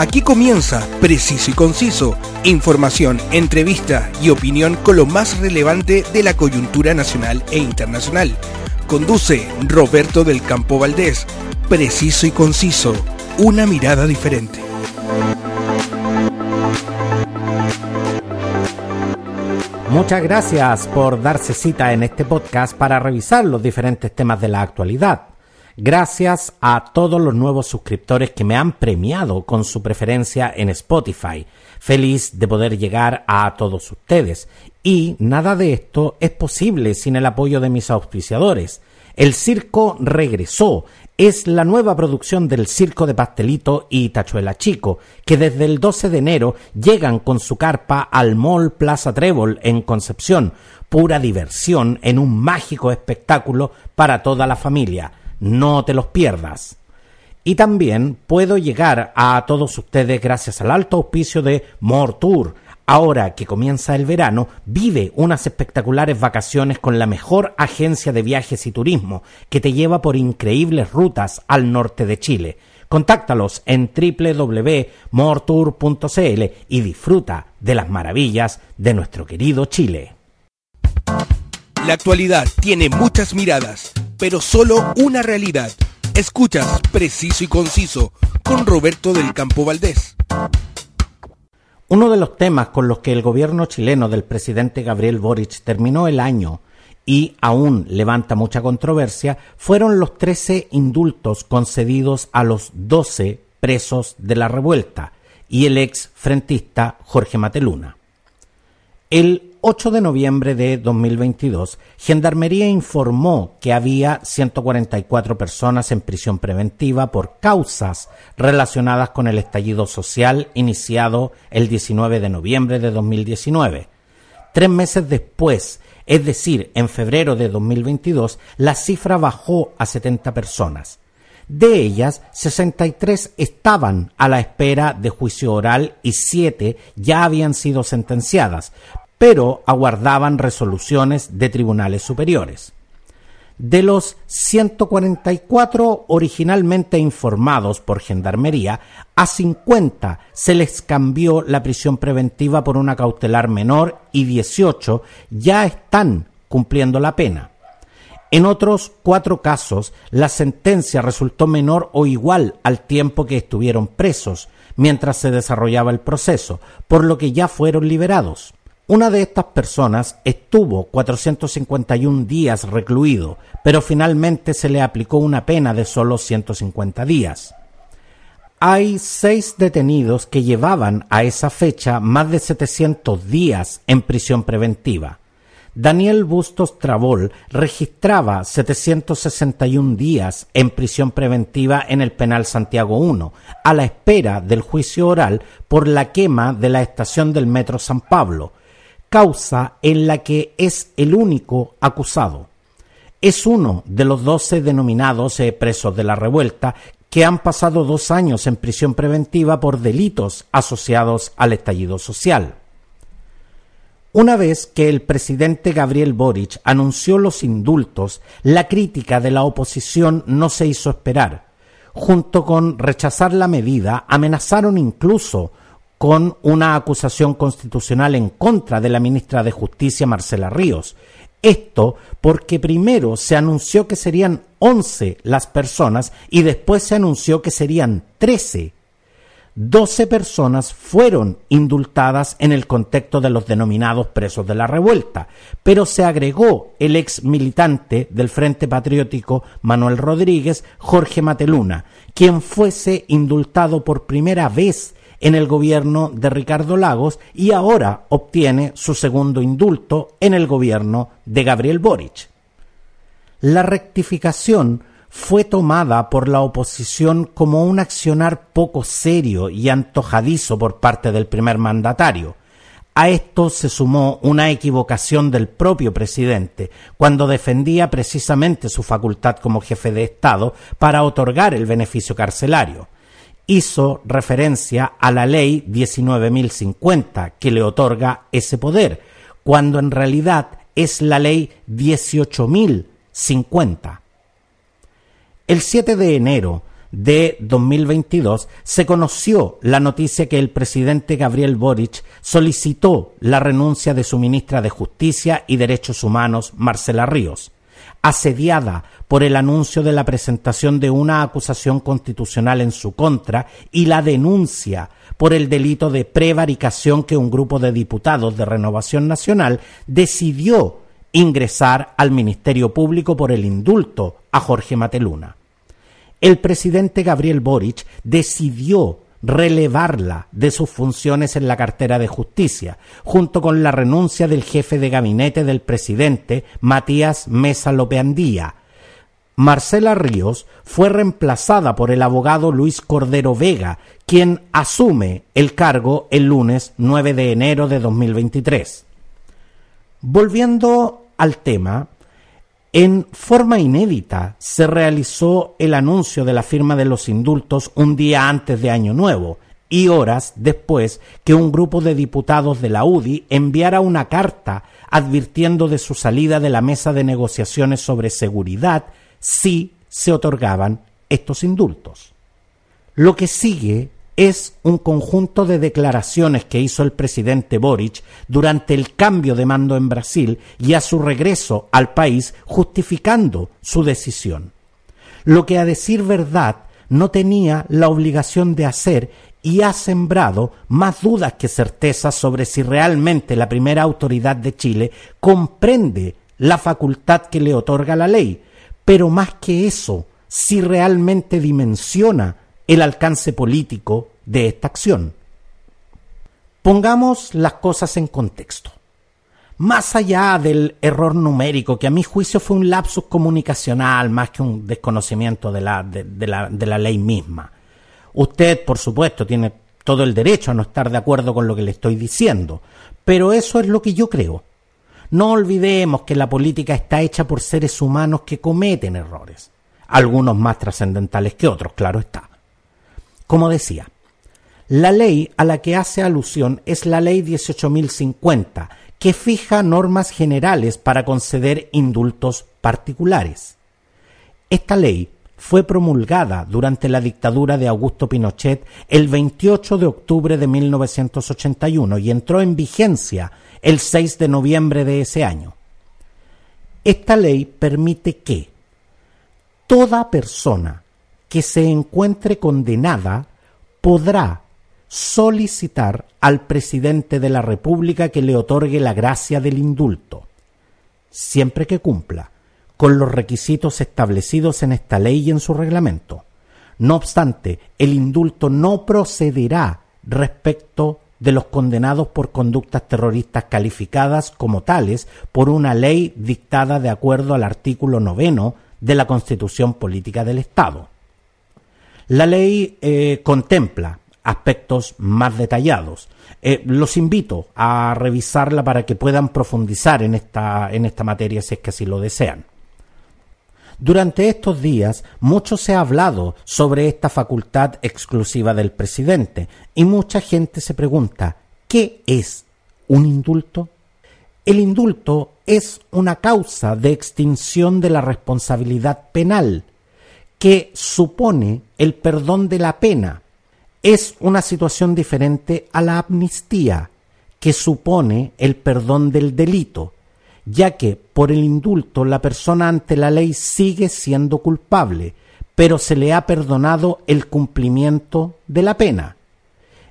Aquí comienza Preciso y Conciso, información, entrevista y opinión con lo más relevante de la coyuntura nacional e internacional. Conduce Roberto del Campo Valdés. Preciso y Conciso, una mirada diferente. Muchas gracias por darse cita en este podcast para revisar los diferentes temas de la actualidad. Gracias a todos los nuevos suscriptores que me han premiado con su preferencia en Spotify. Feliz de poder llegar a todos ustedes. Y nada de esto es posible sin el apoyo de mis auspiciadores. El circo regresó. Es la nueva producción del Circo de Pastelito y Tachuela Chico, que desde el 12 de enero llegan con su carpa al Mall Plaza Trébol en Concepción. Pura diversión en un mágico espectáculo para toda la familia no te los pierdas. Y también puedo llegar a todos ustedes gracias al alto auspicio de More Tour. Ahora que comienza el verano, vive unas espectaculares vacaciones con la mejor agencia de viajes y turismo que te lleva por increíbles rutas al norte de Chile. Contáctalos en www.mortour.cl y disfruta de las maravillas de nuestro querido Chile. La actualidad tiene muchas miradas pero solo una realidad. Escuchas Preciso y Conciso con Roberto del Campo Valdés. Uno de los temas con los que el gobierno chileno del presidente Gabriel Boric terminó el año y aún levanta mucha controversia fueron los 13 indultos concedidos a los 12 presos de la revuelta y el ex frentista Jorge Mateluna. El 8 de noviembre de 2022, Gendarmería informó que había 144 personas en prisión preventiva por causas relacionadas con el estallido social iniciado el 19 de noviembre de 2019. Tres meses después, es decir, en febrero de 2022, la cifra bajó a 70 personas. De ellas, 63 estaban a la espera de juicio oral y 7 ya habían sido sentenciadas, pero aguardaban resoluciones de tribunales superiores. De los 144 originalmente informados por Gendarmería, a 50 se les cambió la prisión preventiva por una cautelar menor y 18 ya están cumpliendo la pena. En otros cuatro casos, la sentencia resultó menor o igual al tiempo que estuvieron presos mientras se desarrollaba el proceso, por lo que ya fueron liberados. Una de estas personas estuvo 451 días recluido, pero finalmente se le aplicó una pena de solo 150 días. Hay seis detenidos que llevaban a esa fecha más de 700 días en prisión preventiva. Daniel Bustos Trabol registraba 761 días en prisión preventiva en el penal Santiago I, a la espera del juicio oral por la quema de la estación del Metro San Pablo, causa en la que es el único acusado. Es uno de los doce denominados eh, presos de la revuelta que han pasado dos años en prisión preventiva por delitos asociados al estallido social. Una vez que el presidente Gabriel Boric anunció los indultos, la crítica de la oposición no se hizo esperar. Junto con rechazar la medida, amenazaron incluso con una acusación constitucional en contra de la ministra de Justicia Marcela Ríos. Esto porque primero se anunció que serían 11 las personas y después se anunció que serían 13. 12 personas fueron indultadas en el contexto de los denominados presos de la revuelta, pero se agregó el ex militante del Frente Patriótico Manuel Rodríguez, Jorge Mateluna, quien fuese indultado por primera vez en el gobierno de Ricardo Lagos y ahora obtiene su segundo indulto en el gobierno de Gabriel Boric. La rectificación fue tomada por la oposición como un accionar poco serio y antojadizo por parte del primer mandatario. A esto se sumó una equivocación del propio presidente, cuando defendía precisamente su facultad como jefe de Estado para otorgar el beneficio carcelario hizo referencia a la ley 19.050 que le otorga ese poder, cuando en realidad es la ley 18.050. El 7 de enero de 2022 se conoció la noticia que el presidente Gabriel Boric solicitó la renuncia de su ministra de Justicia y Derechos Humanos, Marcela Ríos, asediada por el anuncio de la presentación de una acusación constitucional en su contra y la denuncia por el delito de prevaricación que un grupo de diputados de Renovación Nacional decidió ingresar al Ministerio Público por el indulto a Jorge Mateluna. El presidente Gabriel Boric decidió relevarla de sus funciones en la cartera de justicia, junto con la renuncia del jefe de gabinete del presidente, Matías Mesa Lopeandía. Marcela Ríos fue reemplazada por el abogado Luis Cordero Vega, quien asume el cargo el lunes 9 de enero de 2023. Volviendo al tema, en forma inédita se realizó el anuncio de la firma de los indultos un día antes de Año Nuevo y horas después que un grupo de diputados de la UDI enviara una carta advirtiendo de su salida de la mesa de negociaciones sobre seguridad si se otorgaban estos indultos. Lo que sigue es un conjunto de declaraciones que hizo el presidente Boric durante el cambio de mando en Brasil y a su regreso al país justificando su decisión. Lo que a decir verdad no tenía la obligación de hacer y ha sembrado más dudas que certezas sobre si realmente la primera autoridad de Chile comprende la facultad que le otorga la ley, pero más que eso, si realmente dimensiona el alcance político de esta acción. Pongamos las cosas en contexto. Más allá del error numérico, que a mi juicio fue un lapsus comunicacional más que un desconocimiento de la, de, la, de la ley misma. Usted, por supuesto, tiene todo el derecho a no estar de acuerdo con lo que le estoy diciendo, pero eso es lo que yo creo. No olvidemos que la política está hecha por seres humanos que cometen errores, algunos más trascendentales que otros, claro está. Como decía, la ley a la que hace alusión es la Ley 18.050, que fija normas generales para conceder indultos particulares. Esta ley fue promulgada durante la dictadura de Augusto Pinochet el 28 de octubre de 1981 y entró en vigencia el 6 de noviembre de ese año. Esta ley permite que toda persona que se encuentre condenada podrá solicitar al presidente de la República que le otorgue la gracia del indulto, siempre que cumpla con los requisitos establecidos en esta ley y en su reglamento. No obstante, el indulto no procederá respecto de los condenados por conductas terroristas calificadas como tales por una ley dictada de acuerdo al artículo noveno de la Constitución Política del Estado. La ley eh, contempla aspectos más detallados. Eh, los invito a revisarla para que puedan profundizar en esta, en esta materia si es que así lo desean. Durante estos días mucho se ha hablado sobre esta facultad exclusiva del presidente y mucha gente se pregunta, ¿qué es un indulto? El indulto es una causa de extinción de la responsabilidad penal que supone el perdón de la pena. Es una situación diferente a la amnistía, que supone el perdón del delito, ya que por el indulto la persona ante la ley sigue siendo culpable, pero se le ha perdonado el cumplimiento de la pena.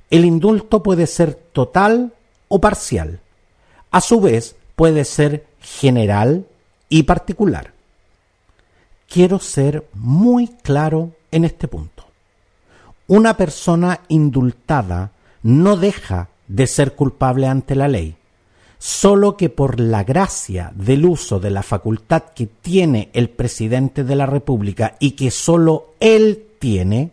El indulto puede ser total o parcial. A su vez, puede ser general y particular quiero ser muy claro en este punto. Una persona indultada no deja de ser culpable ante la ley, solo que por la gracia del uso de la facultad que tiene el presidente de la República y que solo él tiene,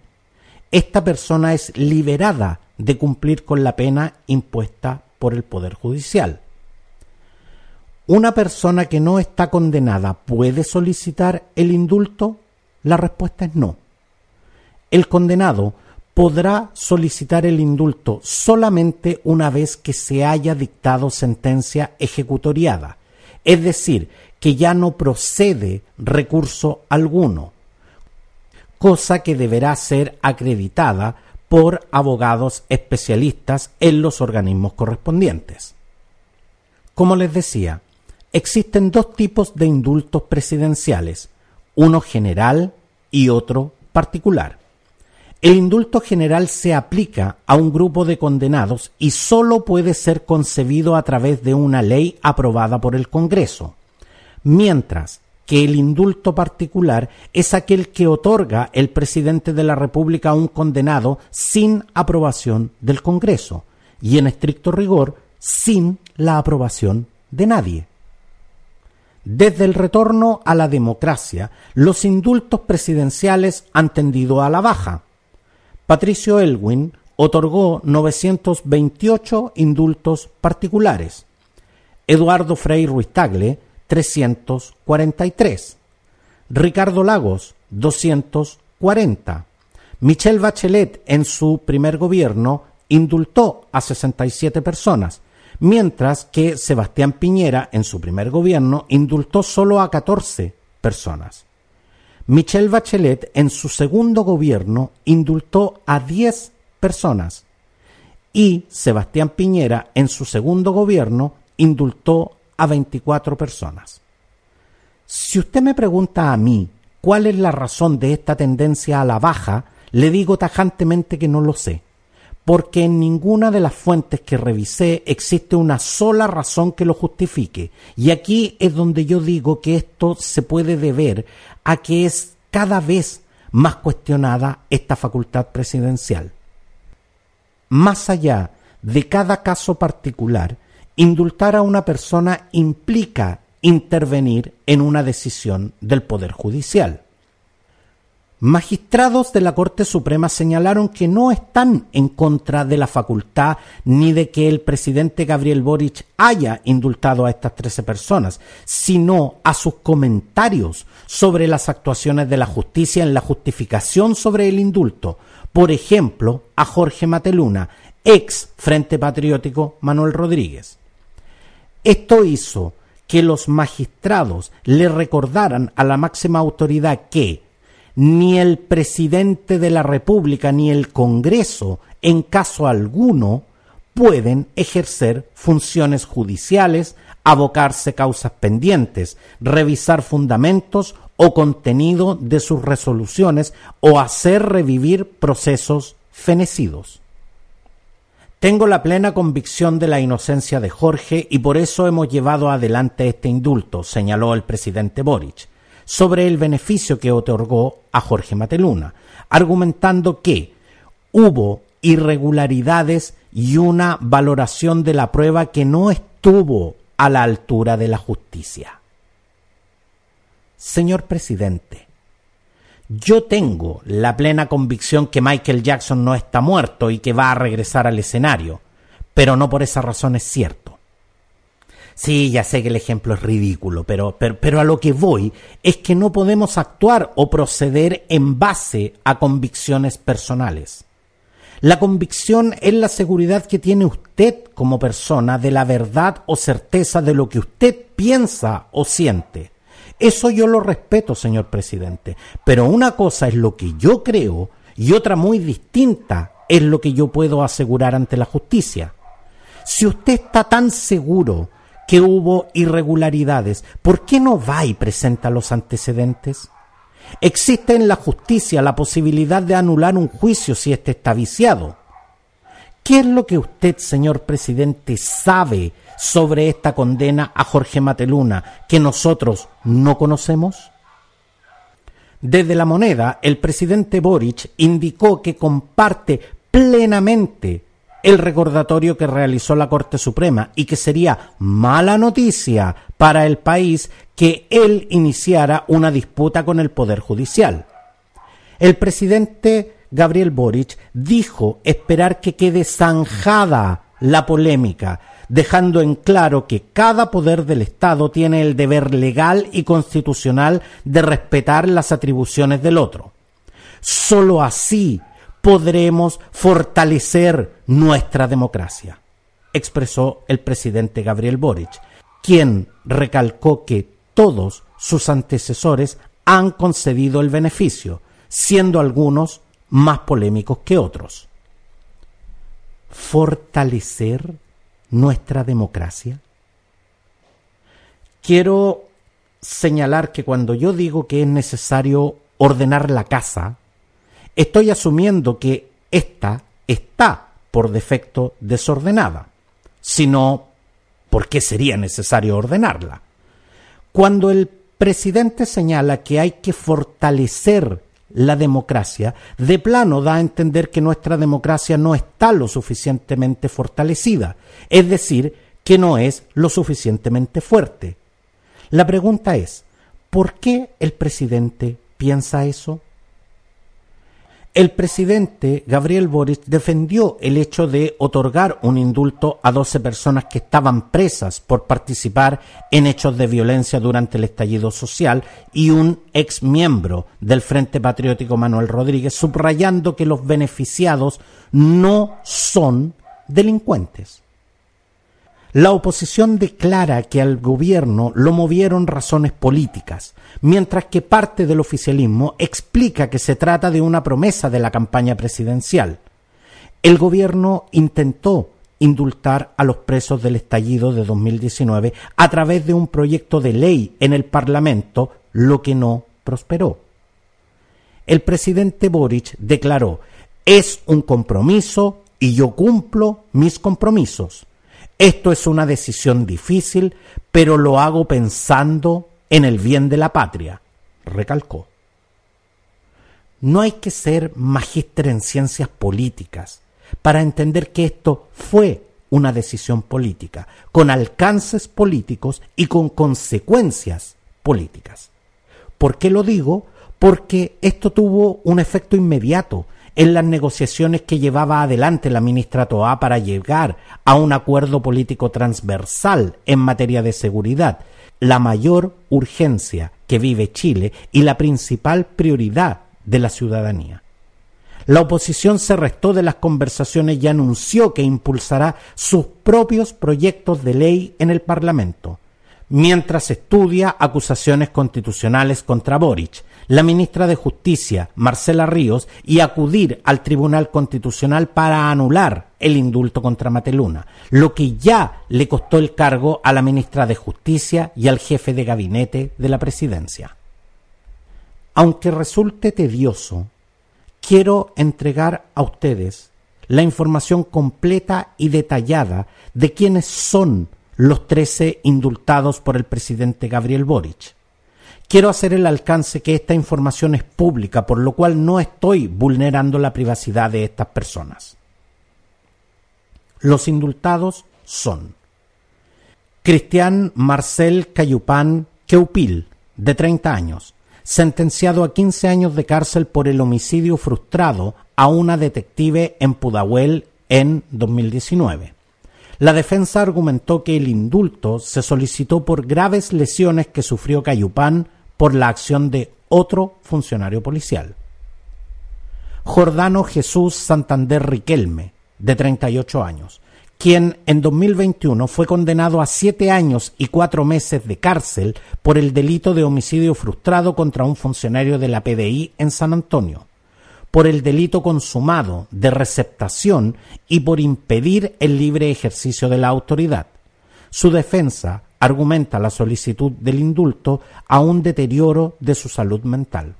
esta persona es liberada de cumplir con la pena impuesta por el Poder Judicial. ¿Una persona que no está condenada puede solicitar el indulto? La respuesta es no. El condenado podrá solicitar el indulto solamente una vez que se haya dictado sentencia ejecutoriada, es decir, que ya no procede recurso alguno. cosa que deberá ser acreditada por abogados especialistas en los organismos correspondientes. Como les decía, existen dos tipos de indultos presidenciales, uno general y otro particular. El indulto general se aplica a un grupo de condenados y sólo puede ser concebido a través de una ley aprobada por el Congreso, mientras que el indulto particular es aquel que otorga el presidente de la República a un condenado sin aprobación del Congreso y en estricto rigor sin la aprobación de nadie. Desde el retorno a la democracia, los indultos presidenciales han tendido a la baja. Patricio Elwin otorgó 928 indultos particulares. Eduardo Frei Ruiz Tagle 343. Ricardo Lagos, 240. Michelle Bachelet en su primer gobierno indultó a 67 personas, mientras que Sebastián Piñera en su primer gobierno indultó solo a 14 personas. Michelle Bachelet en su segundo gobierno indultó a 10 personas y Sebastián Piñera en su segundo gobierno indultó a 24 personas. Si usted me pregunta a mí cuál es la razón de esta tendencia a la baja, le digo tajantemente que no lo sé, porque en ninguna de las fuentes que revisé existe una sola razón que lo justifique, y aquí es donde yo digo que esto se puede deber a que es cada vez más cuestionada esta facultad presidencial. Más allá de cada caso particular, indultar a una persona implica intervenir en una decisión del Poder Judicial. Magistrados de la Corte Suprema señalaron que no están en contra de la facultad ni de que el presidente Gabriel Boric haya indultado a estas 13 personas, sino a sus comentarios sobre las actuaciones de la justicia en la justificación sobre el indulto. Por ejemplo, a Jorge Mateluna, ex Frente Patriótico Manuel Rodríguez. Esto hizo que los magistrados le recordaran a la máxima autoridad que ni el presidente de la República ni el Congreso, en caso alguno, pueden ejercer funciones judiciales, abocarse causas pendientes, revisar fundamentos o contenido de sus resoluciones o hacer revivir procesos fenecidos. Tengo la plena convicción de la inocencia de Jorge y por eso hemos llevado adelante este indulto, señaló el presidente Boric, sobre el beneficio que otorgó a Jorge Mateluna, argumentando que hubo irregularidades y una valoración de la prueba que no estuvo a la altura de la justicia. Señor presidente, yo tengo la plena convicción que Michael Jackson no está muerto y que va a regresar al escenario, pero no por esa razón es cierto. Sí, ya sé que el ejemplo es ridículo, pero, pero, a lo que voy es que no podemos actuar o proceder en base a convicciones personales. La convicción es la seguridad que tiene usted como persona de la verdad o certeza de lo que usted piensa o siente. Eso yo lo respeto, señor presidente, pero una cosa es lo que yo creo y otra muy distinta es lo que yo puedo asegurar ante la justicia. Si usted está tan seguro que hubo irregularidades, ¿por qué no va y presenta los antecedentes? Existe en la justicia la posibilidad de anular un juicio si éste está viciado. ¿Qué es lo que usted, señor presidente, sabe sobre esta condena a Jorge Mateluna que nosotros no conocemos? Desde la moneda, el presidente Boric indicó que comparte plenamente el recordatorio que realizó la Corte Suprema y que sería mala noticia para el país que él iniciara una disputa con el Poder Judicial. El presidente Gabriel Boric dijo esperar que quede zanjada la polémica, dejando en claro que cada poder del Estado tiene el deber legal y constitucional de respetar las atribuciones del otro. Solo así podremos fortalecer nuestra democracia, expresó el presidente Gabriel Boric, quien recalcó que todos sus antecesores han concedido el beneficio, siendo algunos más polémicos que otros. ¿Fortalecer nuestra democracia? Quiero señalar que cuando yo digo que es necesario ordenar la casa, estoy asumiendo que ésta está por defecto desordenada. Si no, ¿por qué sería necesario ordenarla? Cuando el presidente señala que hay que fortalecer la democracia, de plano da a entender que nuestra democracia no está lo suficientemente fortalecida, es decir, que no es lo suficientemente fuerte. La pregunta es, ¿por qué el presidente piensa eso? El presidente Gabriel Boric defendió el hecho de otorgar un indulto a 12 personas que estaban presas por participar en hechos de violencia durante el estallido social y un ex miembro del Frente Patriótico Manuel Rodríguez, subrayando que los beneficiados no son delincuentes. La oposición declara que al gobierno lo movieron razones políticas, mientras que parte del oficialismo explica que se trata de una promesa de la campaña presidencial. El gobierno intentó indultar a los presos del estallido de 2019 a través de un proyecto de ley en el Parlamento, lo que no prosperó. El presidente Boric declaró, es un compromiso y yo cumplo mis compromisos. Esto es una decisión difícil, pero lo hago pensando en el bien de la patria, recalcó. No hay que ser magíster en ciencias políticas para entender que esto fue una decisión política, con alcances políticos y con consecuencias políticas. ¿Por qué lo digo? Porque esto tuvo un efecto inmediato en las negociaciones que llevaba adelante la ministra Toa para llegar a un acuerdo político transversal en materia de seguridad, la mayor urgencia que vive Chile y la principal prioridad de la ciudadanía. La oposición se restó de las conversaciones y anunció que impulsará sus propios proyectos de ley en el Parlamento, mientras estudia acusaciones constitucionales contra Boric, la ministra de Justicia, Marcela Ríos, y acudir al Tribunal Constitucional para anular el indulto contra Mateluna, lo que ya le costó el cargo a la ministra de Justicia y al jefe de gabinete de la presidencia. Aunque resulte tedioso, quiero entregar a ustedes la información completa y detallada de quiénes son los trece indultados por el presidente Gabriel Boric Quiero hacer el alcance que esta información es pública, por lo cual no estoy vulnerando la privacidad de estas personas. Los indultados son Cristian Marcel Cayupán Queupil, de 30 años, sentenciado a 15 años de cárcel por el homicidio frustrado a una detective en Pudahuel en 2019. La defensa argumentó que el indulto se solicitó por graves lesiones que sufrió Cayupán por la acción de otro funcionario policial. Jordano Jesús Santander Riquelme, de 38 años, quien en 2021 fue condenado a siete años y cuatro meses de cárcel por el delito de homicidio frustrado contra un funcionario de la PDI en San Antonio, por el delito consumado de receptación y por impedir el libre ejercicio de la autoridad. Su defensa argumenta la solicitud del indulto a un deterioro de su salud mental.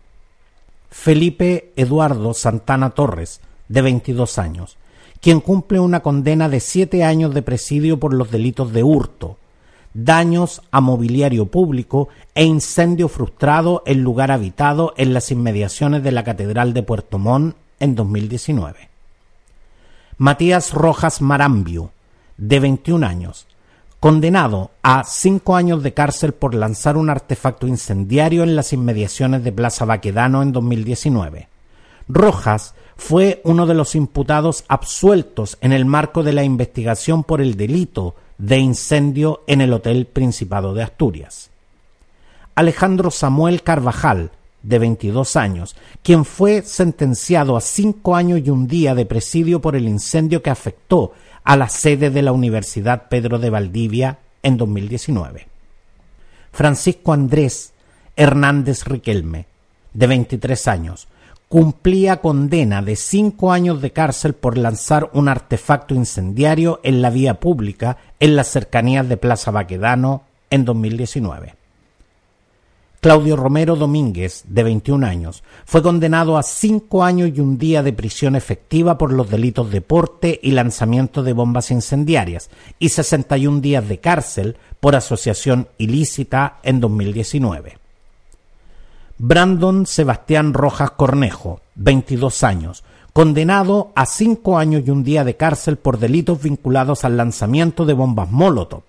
Felipe Eduardo Santana Torres, de 22 años, quien cumple una condena de siete años de presidio por los delitos de hurto, daños a mobiliario público e incendio frustrado en lugar habitado en las inmediaciones de la Catedral de Puerto Montt en 2019. Matías Rojas Marambio, de 21 años, condenado a cinco años de cárcel por lanzar un artefacto incendiario en las inmediaciones de Plaza Baquedano en 2019. Rojas fue uno de los imputados absueltos en el marco de la investigación por el delito de incendio en el Hotel Principado de Asturias. Alejandro Samuel Carvajal, de 22 años, quien fue sentenciado a cinco años y un día de presidio por el incendio que afectó a la sede de la Universidad Pedro de Valdivia en 2019. Francisco Andrés Hernández Riquelme, de 23 años, cumplía condena de cinco años de cárcel por lanzar un artefacto incendiario en la vía pública en las cercanías de Plaza Baquedano en 2019. Claudio Romero Domínguez, de 21 años, fue condenado a cinco años y un día de prisión efectiva por los delitos de porte y lanzamiento de bombas incendiarias y 61 días de cárcel por asociación ilícita en 2019. Brandon Sebastián Rojas Cornejo, 22 años, condenado a cinco años y un día de cárcel por delitos vinculados al lanzamiento de bombas Molotov,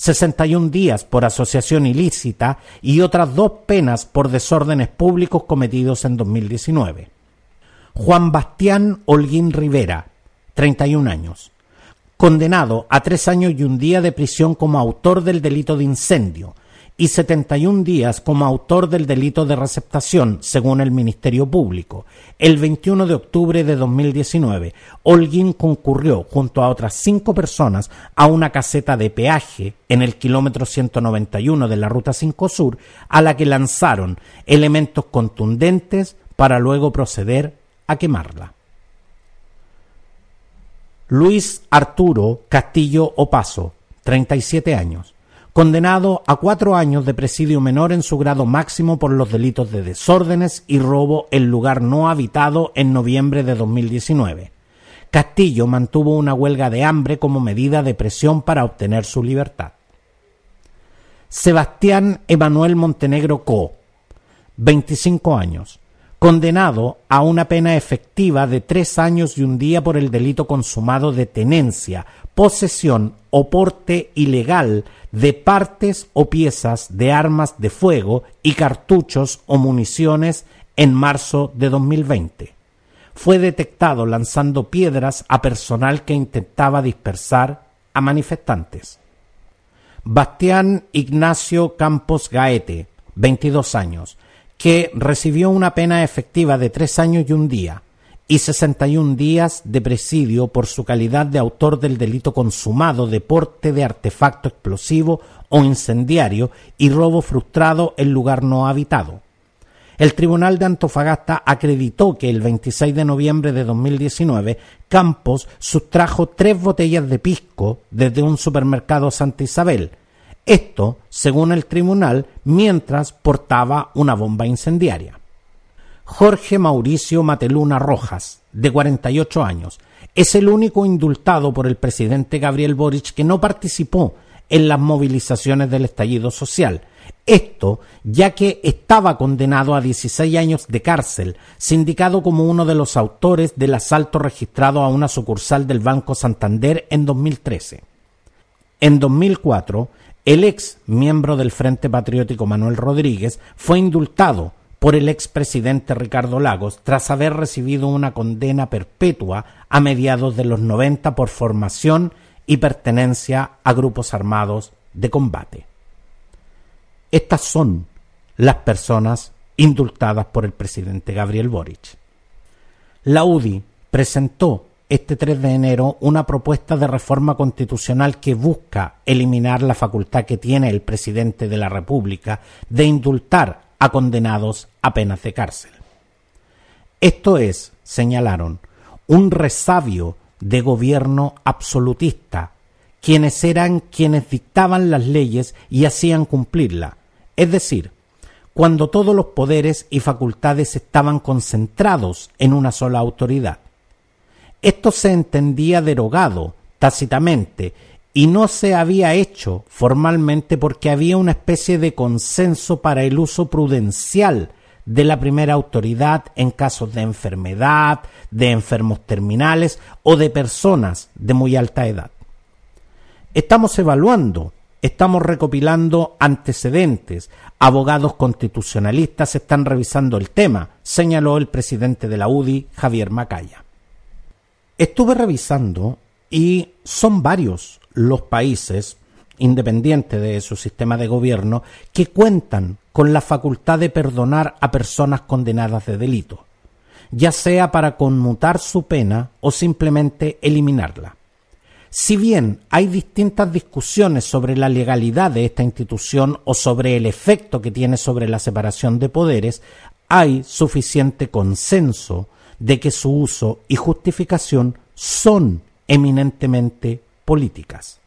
61 días por asociación ilícita y otras dos penas por desórdenes públicos cometidos en 2019. Juan Bastián Holguín Rivera, 31 años, condenado a tres años y un día de prisión como autor del delito de incendio, y 71 días como autor del delito de receptación, según el Ministerio Público. El 21 de octubre de 2019, Holguín concurrió junto a otras cinco personas a una caseta de peaje en el kilómetro 191 de la Ruta 5 Sur, a la que lanzaron elementos contundentes para luego proceder a quemarla. Luis Arturo Castillo Opaso, 37 años condenado a cuatro años de presidio menor en su grado máximo por los delitos de desórdenes y robo en lugar no habitado en noviembre de 2019. Castillo mantuvo una huelga de hambre como medida de presión para obtener su libertad. Sebastián Emanuel Montenegro Co., 25 años, condenado a una pena efectiva de tres años y un día por el delito consumado de tenencia, posesión o porte ilegal de partes o piezas de armas de fuego y cartuchos o municiones en marzo de 2020. Fue detectado lanzando piedras a personal que intentaba dispersar a manifestantes. Bastián Ignacio Campos Gaete, 22 años, que recibió una pena efectiva de tres años y un día y 61 días de presidio por su calidad de autor del delito consumado de porte de artefacto explosivo o incendiario y robo frustrado en lugar no habitado. El Tribunal de Antofagasta acreditó que el 26 de noviembre de 2019 Campos sustrajo tres botellas de pisco desde un supermercado Santa Isabel, esto, según el tribunal, mientras portaba una bomba incendiaria. Jorge Mauricio Mateluna Rojas, de 48 años, es el único indultado por el presidente Gabriel Boric que no participó en las movilizaciones del estallido social. Esto ya que estaba condenado a 16 años de cárcel, sindicado como uno de los autores del asalto registrado a una sucursal del Banco Santander en 2013. En 2004, el ex miembro del Frente Patriótico Manuel Rodríguez fue indultado por el expresidente Ricardo Lagos tras haber recibido una condena perpetua a mediados de los 90 por formación y pertenencia a grupos armados de combate. Estas son las personas indultadas por el presidente Gabriel Boric. La UDI presentó este 3 de enero una propuesta de reforma constitucional que busca eliminar la facultad que tiene el presidente de la República de indultar a condenados a penas de cárcel. Esto es, señalaron, un resabio de gobierno absolutista, quienes eran quienes dictaban las leyes y hacían cumplirla, es decir, cuando todos los poderes y facultades estaban concentrados en una sola autoridad. Esto se entendía derogado tácitamente y no se había hecho formalmente porque había una especie de consenso para el uso prudencial de la primera autoridad en casos de enfermedad, de enfermos terminales o de personas de muy alta edad. Estamos evaluando, estamos recopilando antecedentes, abogados constitucionalistas están revisando el tema, señaló el presidente de la UDI, Javier Macaya. Estuve revisando y son varios los países, independientes de su sistema de gobierno, que cuentan con la facultad de perdonar a personas condenadas de delito, ya sea para conmutar su pena o simplemente eliminarla. Si bien hay distintas discusiones sobre la legalidad de esta institución o sobre el efecto que tiene sobre la separación de poderes, hay suficiente consenso de que su uso y justificación son eminentemente políticas.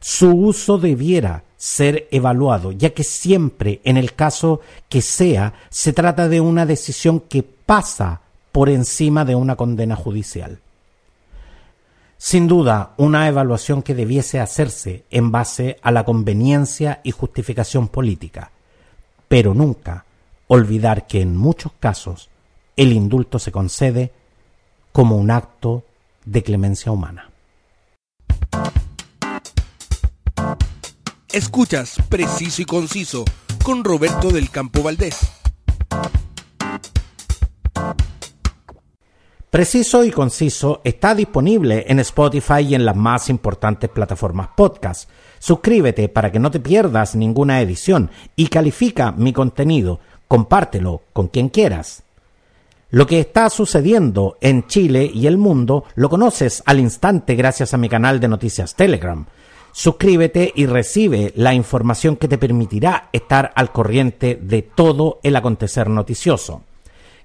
Su uso debiera ser evaluado, ya que siempre, en el caso que sea, se trata de una decisión que pasa por encima de una condena judicial. Sin duda, una evaluación que debiese hacerse en base a la conveniencia y justificación política, pero nunca olvidar que en muchos casos el indulto se concede como un acto de clemencia humana. Escuchas Preciso y Conciso con Roberto del Campo Valdés. Preciso y Conciso está disponible en Spotify y en las más importantes plataformas podcast. Suscríbete para que no te pierdas ninguna edición y califica mi contenido. Compártelo con quien quieras. Lo que está sucediendo en Chile y el mundo lo conoces al instante gracias a mi canal de noticias Telegram. Suscríbete y recibe la información que te permitirá estar al corriente de todo el acontecer noticioso.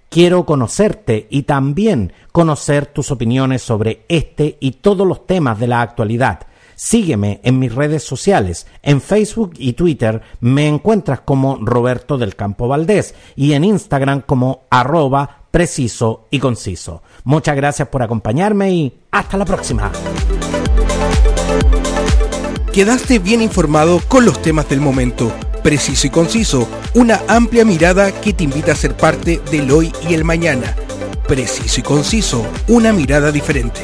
Quiero conocerte y también conocer tus opiniones sobre este y todos los temas de la actualidad. Sígueme en mis redes sociales. En Facebook y Twitter me encuentras como Roberto del Campo Valdés y en Instagram como arroba preciso y conciso. Muchas gracias por acompañarme y hasta la próxima. Quedaste bien informado con los temas del momento preciso y conciso, una amplia mirada que te invita a ser parte del hoy y el mañana. Preciso y conciso, una mirada diferente.